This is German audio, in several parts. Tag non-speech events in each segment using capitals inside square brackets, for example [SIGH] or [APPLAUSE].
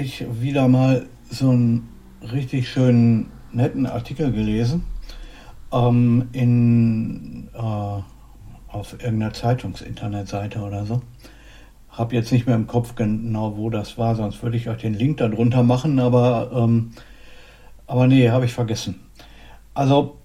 ich wieder mal so einen richtig schönen, netten Artikel gelesen ähm, in, äh, auf irgendeiner Zeitungsinternetseite oder so. Hab jetzt nicht mehr im Kopf genau, wo das war, sonst würde ich euch den Link darunter machen, aber, ähm, aber nee, habe ich vergessen. Also,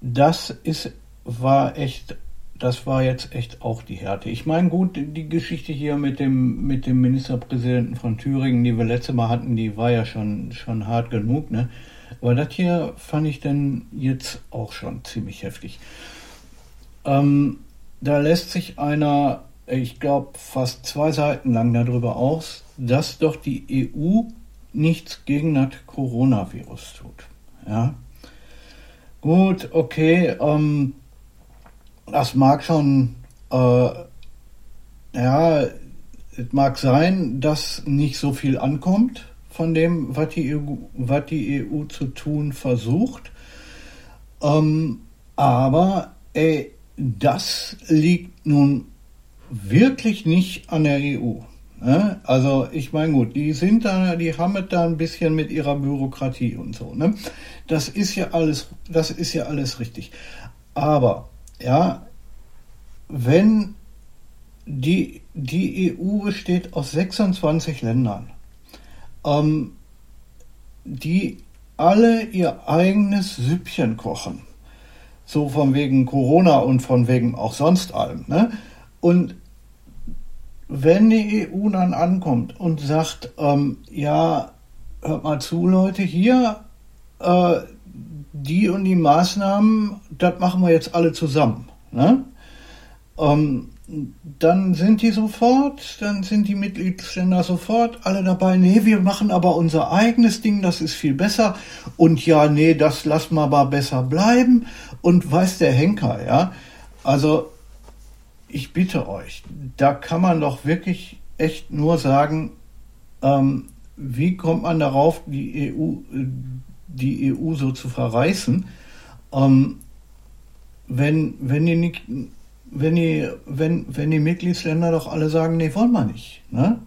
das ist, war echt das war jetzt echt auch die Härte. Ich meine, gut, die Geschichte hier mit dem, mit dem Ministerpräsidenten von Thüringen, die wir letzte Mal hatten, die war ja schon, schon hart genug, ne? Aber das hier fand ich dann jetzt auch schon ziemlich heftig. Ähm, da lässt sich einer, ich glaube, fast zwei Seiten lang darüber aus, dass doch die EU nichts gegen das Coronavirus tut. Ja. Gut, okay, ähm, das mag schon, äh, ja, es mag sein, dass nicht so viel ankommt von dem, was die EU, was die EU zu tun versucht. Ähm, aber ey, das liegt nun wirklich nicht an der EU. Ne? Also ich meine gut, die sind da, die haben es da ein bisschen mit ihrer Bürokratie und so. Ne? Das ist ja alles, das ist ja alles richtig. Aber ja, wenn die, die EU besteht aus 26 Ländern, ähm, die alle ihr eigenes Süppchen kochen. So von wegen Corona und von wegen auch sonst allem. Ne? Und wenn die EU dann ankommt und sagt, ähm, ja, hört mal zu, Leute, hier, äh, die und die Maßnahmen, das machen wir jetzt alle zusammen. Ne? Ähm, dann sind die sofort, dann sind die Mitgliedsländer sofort alle dabei, nee, wir machen aber unser eigenes Ding, das ist viel besser. Und ja, nee, das lassen wir aber besser bleiben. Und weiß der Henker, ja. Also, ich bitte euch, da kann man doch wirklich echt nur sagen, ähm, wie kommt man darauf, die EU, die EU so zu verreißen, ähm, wenn, wenn die nicht wenn die, wenn, wenn die Mitgliedsländer doch alle sagen, nee, wollen wir nicht. Ne?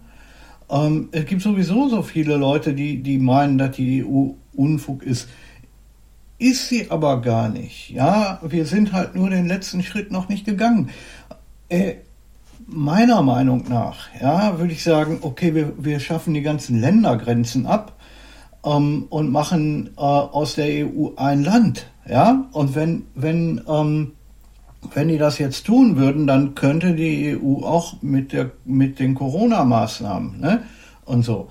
Ähm, es gibt sowieso so viele Leute, die, die meinen, dass die EU Unfug ist. Ist sie aber gar nicht. Ja, wir sind halt nur den letzten Schritt noch nicht gegangen. Äh, meiner Meinung nach, ja, würde ich sagen, okay, wir, wir schaffen die ganzen Ländergrenzen ab ähm, und machen äh, aus der EU ein Land. Ja, und wenn, wenn, ähm, wenn die das jetzt tun würden, dann könnte die EU auch mit, der, mit den Corona-Maßnahmen ne, und so.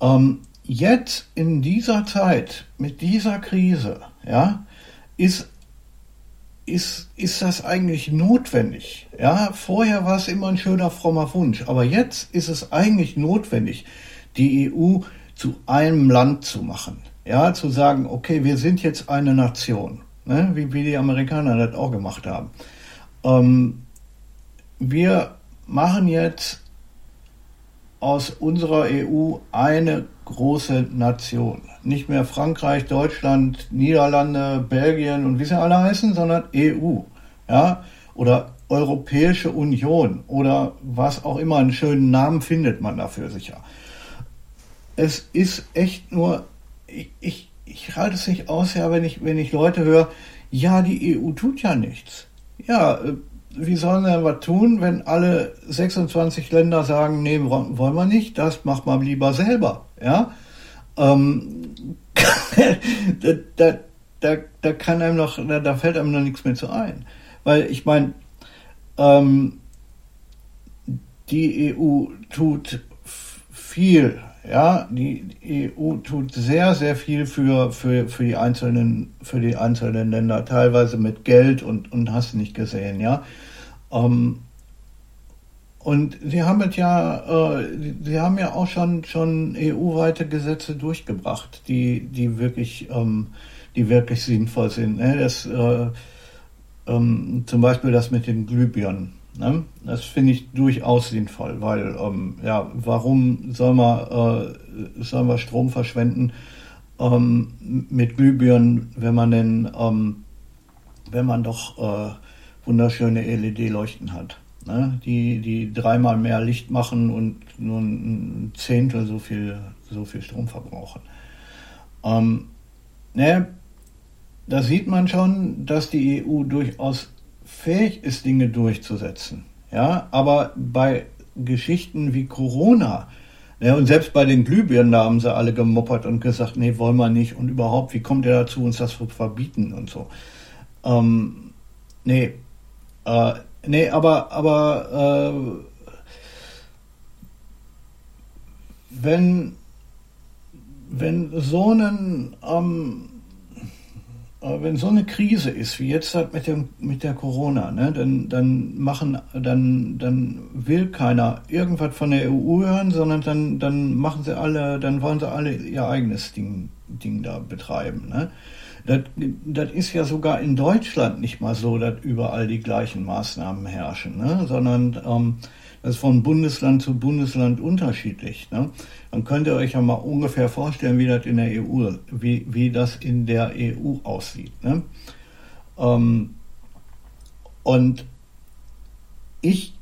Ähm, jetzt in dieser Zeit, mit dieser Krise, ja, ist, ist, ist das eigentlich notwendig. Ja, vorher war es immer ein schöner, frommer Wunsch, aber jetzt ist es eigentlich notwendig, die EU zu einem Land zu machen. Ja, zu sagen, okay, wir sind jetzt eine Nation ne? wie, wie die Amerikaner das auch gemacht haben. Ähm, wir machen jetzt aus unserer EU eine große Nation. Nicht mehr Frankreich, Deutschland, Niederlande, Belgien und wie sie alle heißen, sondern EU. Ja? Oder Europäische Union oder was auch immer, einen schönen Namen findet man dafür sicher. Es ist echt nur, ich, ich, ich halte es nicht aus, ja, wenn ich, wenn ich Leute höre, ja, die EU tut ja nichts. Ja, äh, wie sollen wir was tun, wenn alle 26 Länder sagen, nee, wollen wir nicht, das macht man lieber selber, ja? Ähm, [LAUGHS] da, da, da, da, kann einem noch, da, da, fällt einem noch nichts mehr zu ein. Weil ich meine, ähm, die EU tut viel ja, die EU tut sehr, sehr viel für, für, für, die, einzelnen, für die einzelnen Länder, teilweise mit Geld und, und hast nicht gesehen, ja. Ähm, und sie haben es ja, äh, sie haben ja auch schon, schon EU-weite Gesetze durchgebracht, die, die wirklich, ähm, die wirklich sinnvoll sind. Ne? Das, äh, ähm, zum Beispiel das mit den Glühbirnen. Ne? Das finde ich durchaus sinnvoll, weil ähm, ja, warum soll man, äh, soll man Strom verschwenden ähm, mit Glühbirnen, wenn man denn, ähm, wenn man doch äh, wunderschöne LED-Leuchten hat, ne? die, die dreimal mehr Licht machen und nur ein Zehntel so viel, so viel Strom verbrauchen. Ähm, ne, da sieht man schon, dass die EU durchaus fähig ist, Dinge durchzusetzen. Ja, aber bei Geschichten wie Corona, ja, und selbst bei den Glühbirnen, da haben sie alle gemoppert und gesagt, nee, wollen wir nicht. Und überhaupt, wie kommt ihr dazu, uns das zu verbieten und so. Ähm, nee, äh, nee, aber, aber äh, wenn, wenn so ein ähm, wenn so eine Krise ist, wie jetzt halt mit, dem, mit der Corona, ne, dann, dann machen, dann, dann will keiner irgendwas von der EU hören, sondern dann, dann machen sie alle, dann wollen sie alle ihr eigenes Ding, Ding da betreiben. Ne? Das, das ist ja sogar in Deutschland nicht mal so, dass überall die gleichen Maßnahmen herrschen, ne? sondern ähm, das ist von Bundesland zu Bundesland unterschiedlich. Ne? Dann könnt ihr euch ja mal ungefähr vorstellen, wie das in der EU, wie, wie das in der EU aussieht. Ne? Ähm, und ich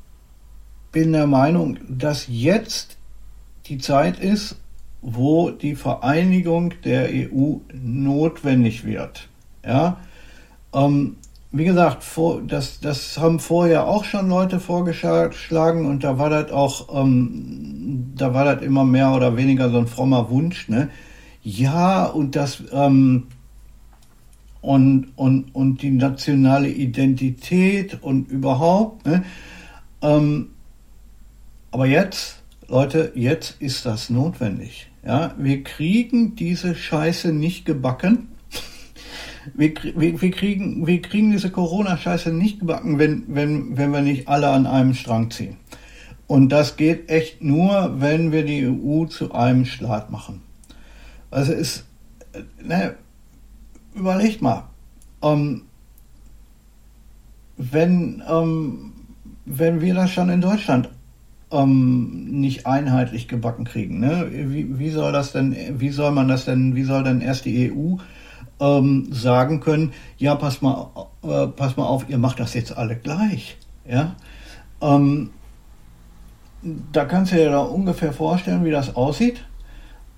bin der Meinung, dass jetzt die Zeit ist, wo die Vereinigung der EU notwendig wird. Ja, ähm, wie gesagt, vor, das, das haben vorher auch schon Leute vorgeschlagen und da war das auch, ähm, da war das immer mehr oder weniger so ein frommer Wunsch, ne? Ja, und das, ähm, und, und, und die nationale Identität und überhaupt, ne? Ähm, aber jetzt, Leute, jetzt ist das notwendig. Ja, wir kriegen diese Scheiße nicht gebacken wir, wir, wir, kriegen, wir kriegen diese Corona-Scheiße nicht gebacken, wenn, wenn, wenn wir nicht alle an einem Strang ziehen. Und das geht echt nur, wenn wir die EU zu einem Staat machen. Also ist, ne, überlegt mal, ähm, wenn, ähm, wenn wir das schon in Deutschland ähm, nicht einheitlich gebacken kriegen, ne? wie, wie soll das denn, wie soll man das denn, wie soll denn erst die EU ähm, sagen können, ja, pass mal, äh, pass mal auf, ihr macht das jetzt alle gleich. Ja? Ähm, da kannst du dir da ungefähr vorstellen, wie das aussieht.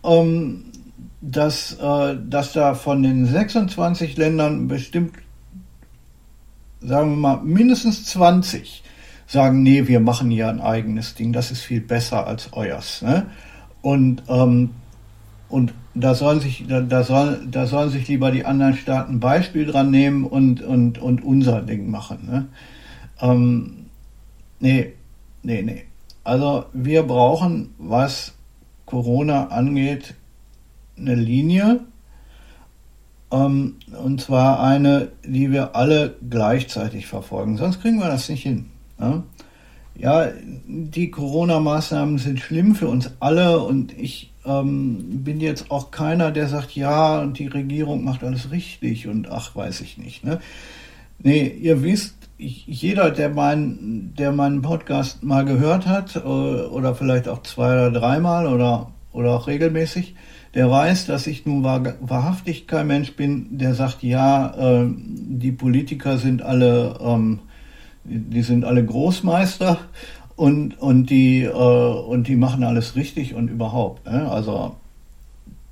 Ähm, dass, äh, dass da von den 26 Ländern bestimmt, sagen wir mal, mindestens 20 sagen, nee, wir machen ja ein eigenes Ding, das ist viel besser als euers. Ne? Und, ähm, und da sollen sich, da, da, soll, da sollen sich lieber die anderen Staaten Beispiel dran nehmen und, und, und unser Ding machen. Ne? Ähm, nee, nee, nee. Also wir brauchen, was Corona angeht, eine Linie. Ähm, und zwar eine, die wir alle gleichzeitig verfolgen. Sonst kriegen wir das nicht hin. Ne? Ja, die Corona-Maßnahmen sind schlimm für uns alle und ich ähm, bin jetzt auch keiner, der sagt, ja, die Regierung macht alles richtig und ach, weiß ich nicht. Ne? Nee, ihr wisst, jeder, der, mein, der meinen Podcast mal gehört hat, äh, oder vielleicht auch zwei oder dreimal oder, oder auch regelmäßig, der weiß, dass ich nun wahr, wahrhaftig kein Mensch bin, der sagt, ja, äh, die Politiker sind alle, ähm, die sind alle Großmeister und, und, die, äh, und die machen alles richtig und überhaupt. Ne? Also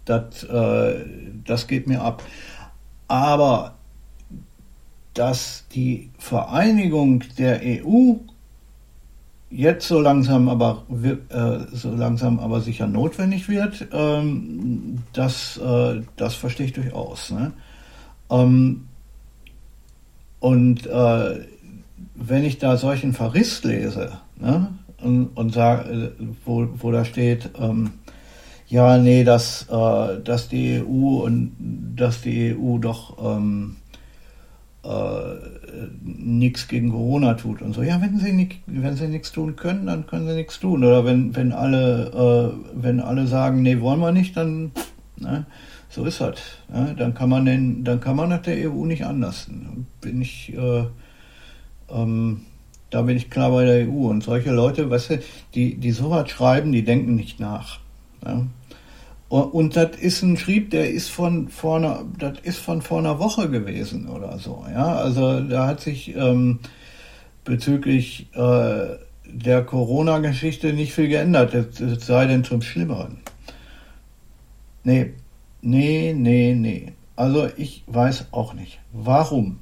das, äh, das geht mir ab. Aber dass die Vereinigung der EU jetzt so langsam aber äh, so langsam aber sicher notwendig wird, ähm, das, äh, das verstehe ich durchaus. Ne? Ähm, und äh, wenn ich da solchen Verriss lese, ne? und, und sag, äh, wo, wo da steht, ähm, ja, nee, dass, äh, dass die EU und dass die EU doch ähm, äh, nichts gegen Corona tut und so. Ja, wenn sie nicht, wenn sie nichts tun können, dann können sie nichts tun. Oder wenn, wenn alle, äh, wenn alle sagen, nee, wollen wir nicht, dann ne, so ist das. Ne? Dann kann man den, dann kann man nach der EU nicht anders. Bin ich äh, ähm, Da bin ich klar bei der EU. Und solche Leute, weißt du, die, die sowas schreiben, die denken nicht nach. Ja? Und das ist ein Schrieb, der ist von vor einer, das ist von vor einer Woche gewesen oder so. Ja, also da hat sich ähm, bezüglich äh, der Corona-Geschichte nicht viel geändert. Es sei denn zum Schlimmeren. Nee, nee, nee, nee. Also ich weiß auch nicht. Warum?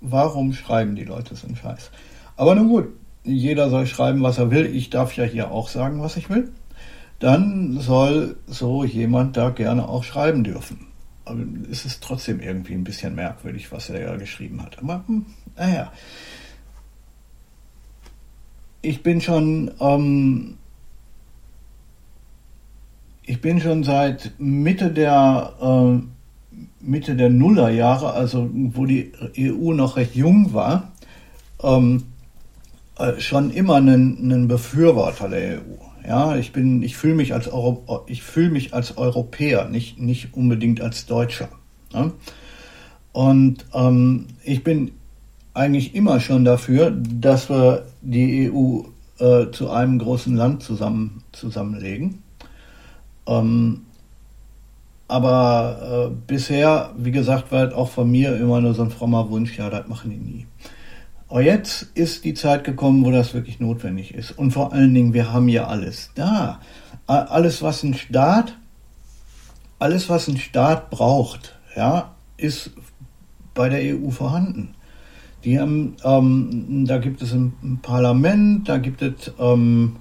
Warum schreiben die Leute so einen Scheiß? Aber nun gut, jeder soll schreiben, was er will. Ich darf ja hier auch sagen, was ich will dann soll so jemand da gerne auch schreiben dürfen. Aber es ist trotzdem irgendwie ein bisschen merkwürdig, was er ja geschrieben hat. Aber hm, naja. Ich bin schon, ähm, ich bin schon seit Mitte der äh, Mitte der Nullerjahre, also wo die EU noch recht jung war, ähm, äh, schon immer ein, ein Befürworter der EU. Ja, ich bin, ich fühle mich als Euro, ich fühle mich als Europäer, nicht, nicht unbedingt als Deutscher. Ja? Und ähm, ich bin eigentlich immer schon dafür, dass wir die EU äh, zu einem großen Land zusammen, zusammenlegen. Ähm, aber äh, bisher, wie gesagt, war auch von mir immer nur so ein frommer Wunsch, ja, das machen die nie. Jetzt ist die Zeit gekommen, wo das wirklich notwendig ist. Und vor allen Dingen, wir haben ja alles da. Alles, was ein Staat, alles, was ein Staat braucht, ja, ist bei der EU vorhanden. Die haben, ähm, da gibt es ein Parlament, da gibt es ähm,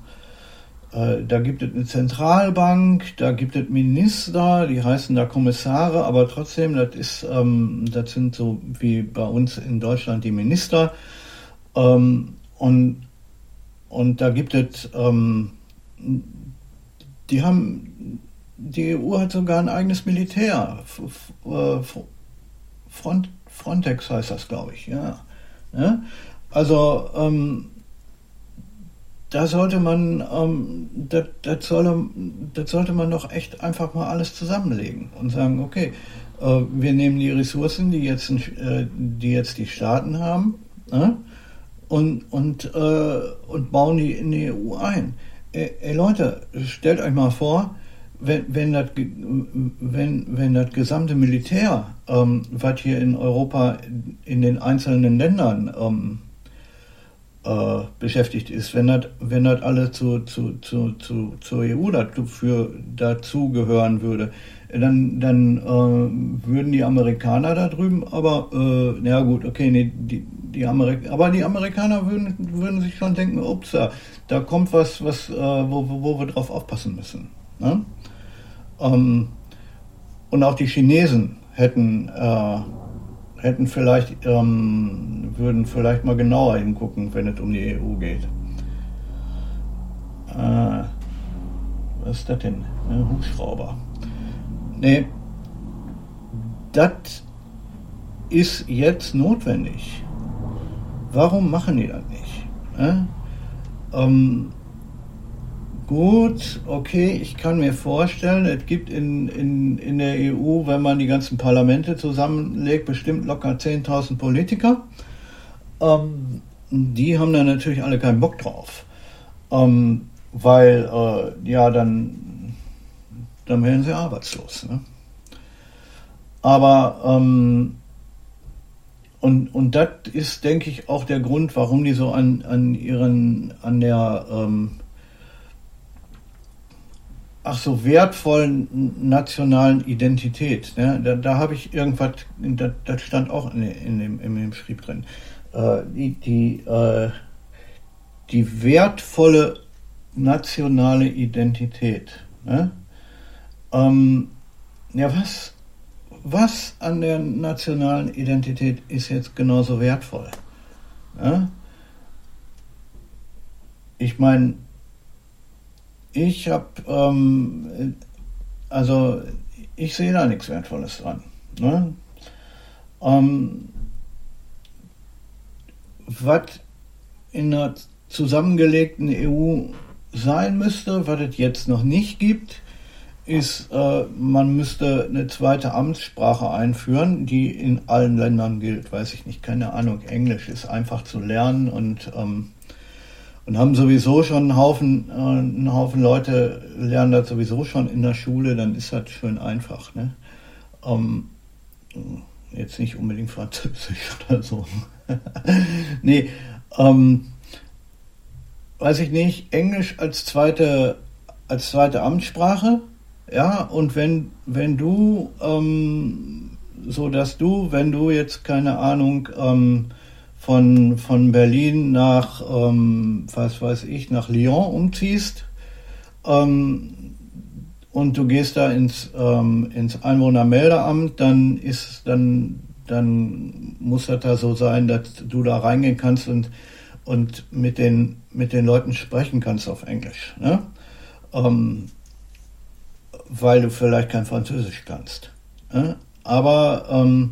äh, da gibt es eine Zentralbank, da gibt es Minister, die heißen da Kommissare, aber trotzdem, das ist, ähm, das sind so wie bei uns in Deutschland die Minister. Ähm, und, und da gibt es, ähm, die haben, die EU hat sogar ein eigenes Militär. Äh, Front, Frontex heißt das, glaube ich, ja. ja? Also, ähm, da sollte man, ähm, das, das, soll, das sollte man doch echt einfach mal alles zusammenlegen und sagen, okay, äh, wir nehmen die Ressourcen, die jetzt, äh, die, jetzt die Staaten haben, äh, und, und, äh, und bauen die in die EU ein. Ey, ey Leute, stellt euch mal vor, wenn, wenn, das, wenn, wenn das gesamte Militär, ähm, was hier in Europa in den einzelnen Ländern ähm, äh, beschäftigt ist. Wenn das, wenn das alle zu, zu, zu, zu, zur EU dafür, dazugehören würde, dann, dann äh, würden die Amerikaner da drüben, aber, äh, na gut, okay, nee, die, die Amerik aber die Amerikaner würden, würden sich schon denken, ups, da kommt was, was äh, wo, wo wir drauf aufpassen müssen. Ne? Ähm, und auch die Chinesen hätten äh, hätten vielleicht, ähm, würden vielleicht mal genauer hingucken, wenn es um die EU geht. Äh, was ist das denn? Ein Hubschrauber. Nee, das ist jetzt notwendig. Warum machen die das nicht? Äh? Ähm, Gut, okay, ich kann mir vorstellen, es gibt in, in, in der EU, wenn man die ganzen Parlamente zusammenlegt, bestimmt locker 10.000 Politiker. Ähm, die haben da natürlich alle keinen Bock drauf. Ähm, weil, äh, ja, dann, dann werden sie arbeitslos. Ne? Aber, ähm, und, und das ist, denke ich, auch der Grund, warum die so an, an ihren, an der, ähm, ach so, wertvollen nationalen Identität. Ne? Da, da habe ich irgendwas, das, das stand auch in, in, dem, in dem Schrieb drin. Äh, die, die, äh, die wertvolle nationale Identität. Ne? Ähm, ja, was, was an der nationalen Identität ist jetzt genauso wertvoll? Ne? Ich meine, ich habe, ähm, also ich sehe da nichts Wertvolles dran. Ne? Ähm, was in einer zusammengelegten EU sein müsste, was es jetzt noch nicht gibt, ist, äh, man müsste eine zweite Amtssprache einführen, die in allen Ländern gilt. Weiß ich nicht, keine Ahnung. Englisch ist einfach zu lernen und ähm, und haben sowieso schon einen Haufen, äh, einen Haufen Leute lernen das sowieso schon in der Schule, dann ist das schön einfach. Ne? Ähm, jetzt nicht unbedingt Französisch [LAUGHS] oder so. [LAUGHS] nee, ähm, weiß ich nicht, Englisch als zweite, als zweite Amtssprache, ja, und wenn, wenn du, ähm, so dass du, wenn du jetzt, keine Ahnung, ähm, von, von Berlin nach, ähm, was weiß ich, nach Lyon umziehst ähm, und du gehst da ins, ähm, ins Einwohnermeldeamt, dann ist, dann, dann muss das da so sein, dass du da reingehen kannst und, und mit den, mit den Leuten sprechen kannst auf Englisch, ne? Ähm, weil du vielleicht kein Französisch kannst. Ne? Aber ähm,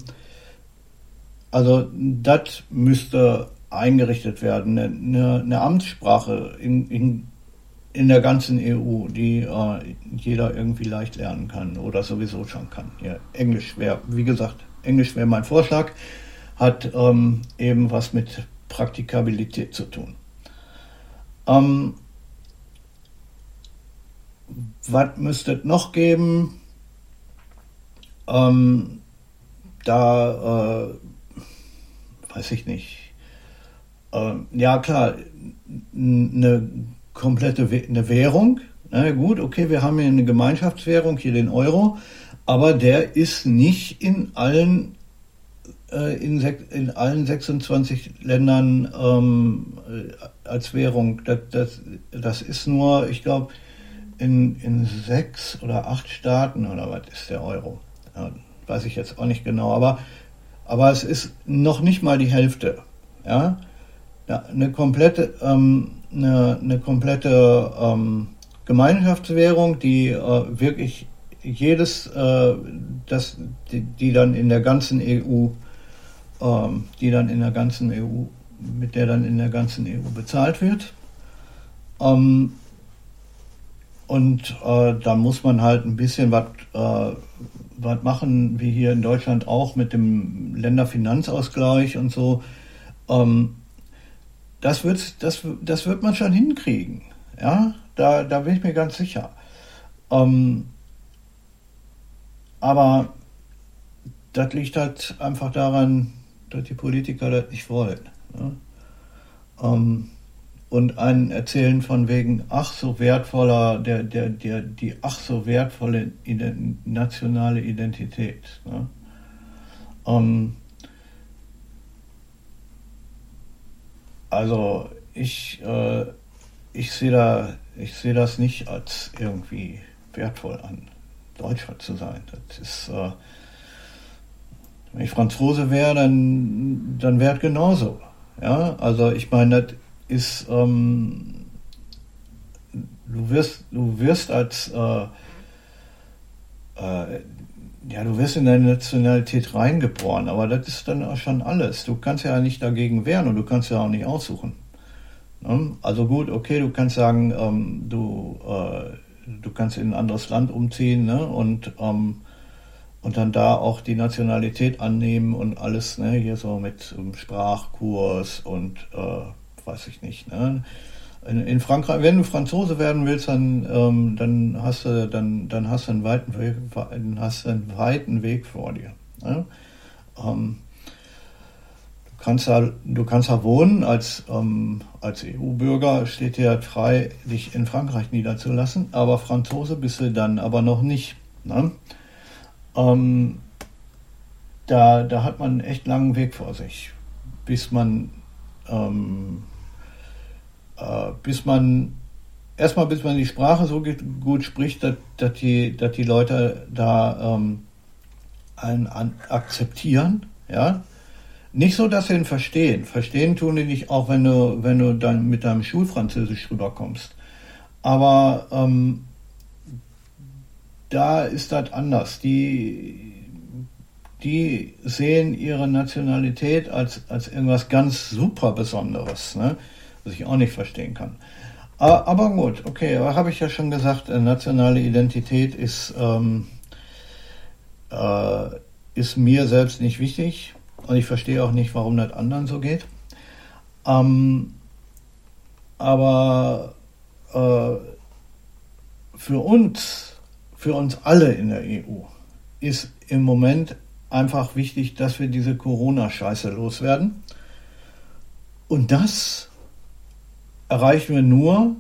also das müsste eingerichtet werden, eine, eine Amtssprache in, in, in, der ganzen EU, die äh, jeder irgendwie leicht lernen kann oder sowieso schon kann. Ja, Englisch wäre, wie gesagt, Englisch wäre mein Vorschlag, hat ähm, eben was mit Praktikabilität zu tun. Ähm, was müsste es noch geben? Ähm, da äh, weiß ich nicht. Ähm, ja, klar, eine komplette eine Währung. Na gut, okay, wir haben hier eine Gemeinschaftswährung, hier den Euro, aber der ist nicht in allen äh, in, in, allen 26 Ländern ähm, äh, als Währung. Das, das, das ist nur, ich glaube, in, in sechs oder acht Staaten oder was ist der Euro. Ja, weiß ich jetzt auch nicht genau, aber aber es ist noch nicht mal die Hälfte. Ja, eine komplette, ähm, eine, eine, komplette ähm, Gemeinschaftswährung, die äh, wirklich jedes, äh, das, die, die, dann in der ganzen EU, ähm, die dann in der ganzen EU, mit der dann in der ganzen EU bezahlt wird. Ähm, und äh, da muss man halt ein bisschen was äh, was machen wir hier in Deutschland auch mit dem Länderfinanzausgleich und so. Ähm, das, wird, das, das wird man schon hinkriegen. Ja, da, da bin ich mir ganz sicher. Ähm, aber das liegt halt einfach daran, dass die Politiker das nicht wollen. Ne? Ähm, und einen erzählen von wegen ach so wertvoller, der, der, der, die ach so wertvolle nationale Identität. Ne? Ähm, also ich, äh, ich sehe da, ich sehe das nicht als irgendwie wertvoll an, Deutscher zu sein. Das ist, äh, wenn ich Franzose wäre, dann, dann wäre es genauso. Ja, also ich meine, das ist, ähm, du wirst, du wirst als, äh, äh, ja, du wirst in deine Nationalität reingeboren, aber das ist dann auch schon alles. Du kannst ja nicht dagegen wehren und du kannst ja auch nicht aussuchen. Ne? Also gut, okay, du kannst sagen, ähm, du, äh, du kannst in ein anderes Land umziehen ne? und, ähm, und dann da auch die Nationalität annehmen und alles, ne? hier so mit um, Sprachkurs und äh, weiß ich nicht. Ne? In, in, Frankreich, wenn du Franzose werden willst, dann, ähm, dann hast du dann, dann hast du einen weiten Weg, hast einen weiten Weg vor dir. Ne? Ähm, du kannst da, du kannst da wohnen als, ähm, als EU-Bürger steht dir frei, dich in Frankreich niederzulassen, aber Franzose bist du dann aber noch nicht. Ne? Ähm, da, da hat man einen echt langen Weg vor sich, bis man ähm, äh, bis man erstmal bis man die Sprache so gut spricht, dass, dass, die, dass die Leute da ähm, einen an, akzeptieren, ja. Nicht so, dass sie ihn verstehen. Verstehen tun die nicht, auch wenn du, wenn du dann mit deinem Schulfranzösisch rüberkommst. Aber ähm, da ist das anders. Die, die sehen ihre Nationalität als, als irgendwas ganz super Besonderes. Ne? Was ich auch nicht verstehen kann. Ah, aber gut, okay, habe ich ja schon gesagt, äh, nationale Identität ist, ähm, äh, ist mir selbst nicht wichtig und ich verstehe auch nicht, warum das anderen so geht. Ähm, aber äh, für uns, für uns alle in der EU, ist im Moment einfach wichtig, dass wir diese Corona-Scheiße loswerden. Und das erreichen wir nur,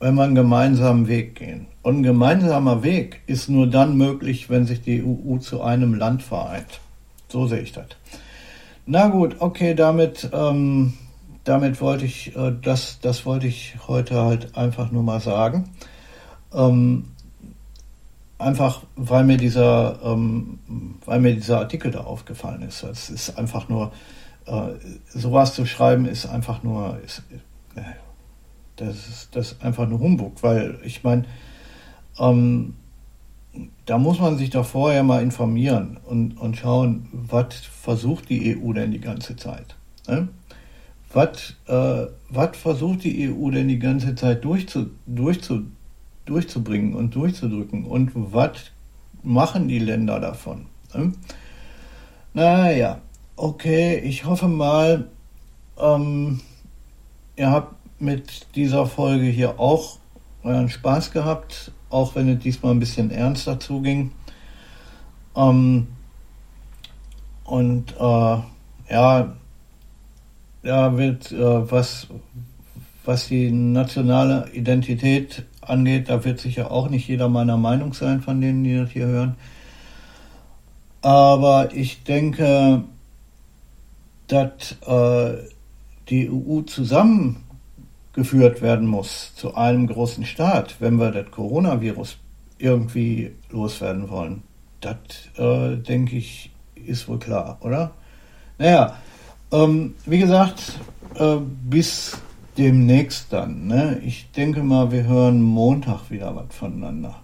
wenn wir einen gemeinsamen Weg gehen. Und ein gemeinsamer Weg ist nur dann möglich, wenn sich die EU zu einem Land vereint. So sehe ich das. Na gut, okay, damit, ähm, damit wollte ich, äh, das, das wollte ich heute halt einfach nur mal sagen. Ähm, einfach, weil mir dieser, ähm, weil mir dieser Artikel da aufgefallen ist. Es ist einfach nur, sowas zu schreiben ist einfach nur, ist, äh, das ist, das ist einfach nur Humbug, weil ich meine, ähm, da muss man sich doch vorher mal informieren und, und schauen, was versucht die EU denn die ganze Zeit? Ne? Was, äh, versucht die EU denn die ganze Zeit durchzu, durchzu, durchzubringen und durchzudrücken? Und was machen die Länder davon? Ne? Naja, okay, ich hoffe mal, ähm, ihr habt mit dieser Folge hier auch euren Spaß gehabt auch wenn es diesmal ein bisschen ernster zuging. Ähm, und äh, ja, ja, wird, äh, was, was die nationale Identität angeht, da wird sicher auch nicht jeder meiner Meinung sein von denen, die das hier hören. Aber ich denke, dass äh, die EU zusammen geführt werden muss zu einem großen Staat, wenn wir das Coronavirus irgendwie loswerden wollen. Das, äh, denke ich, ist wohl klar, oder? Naja, ähm, wie gesagt, äh, bis demnächst dann. Ne? Ich denke mal, wir hören Montag wieder was voneinander.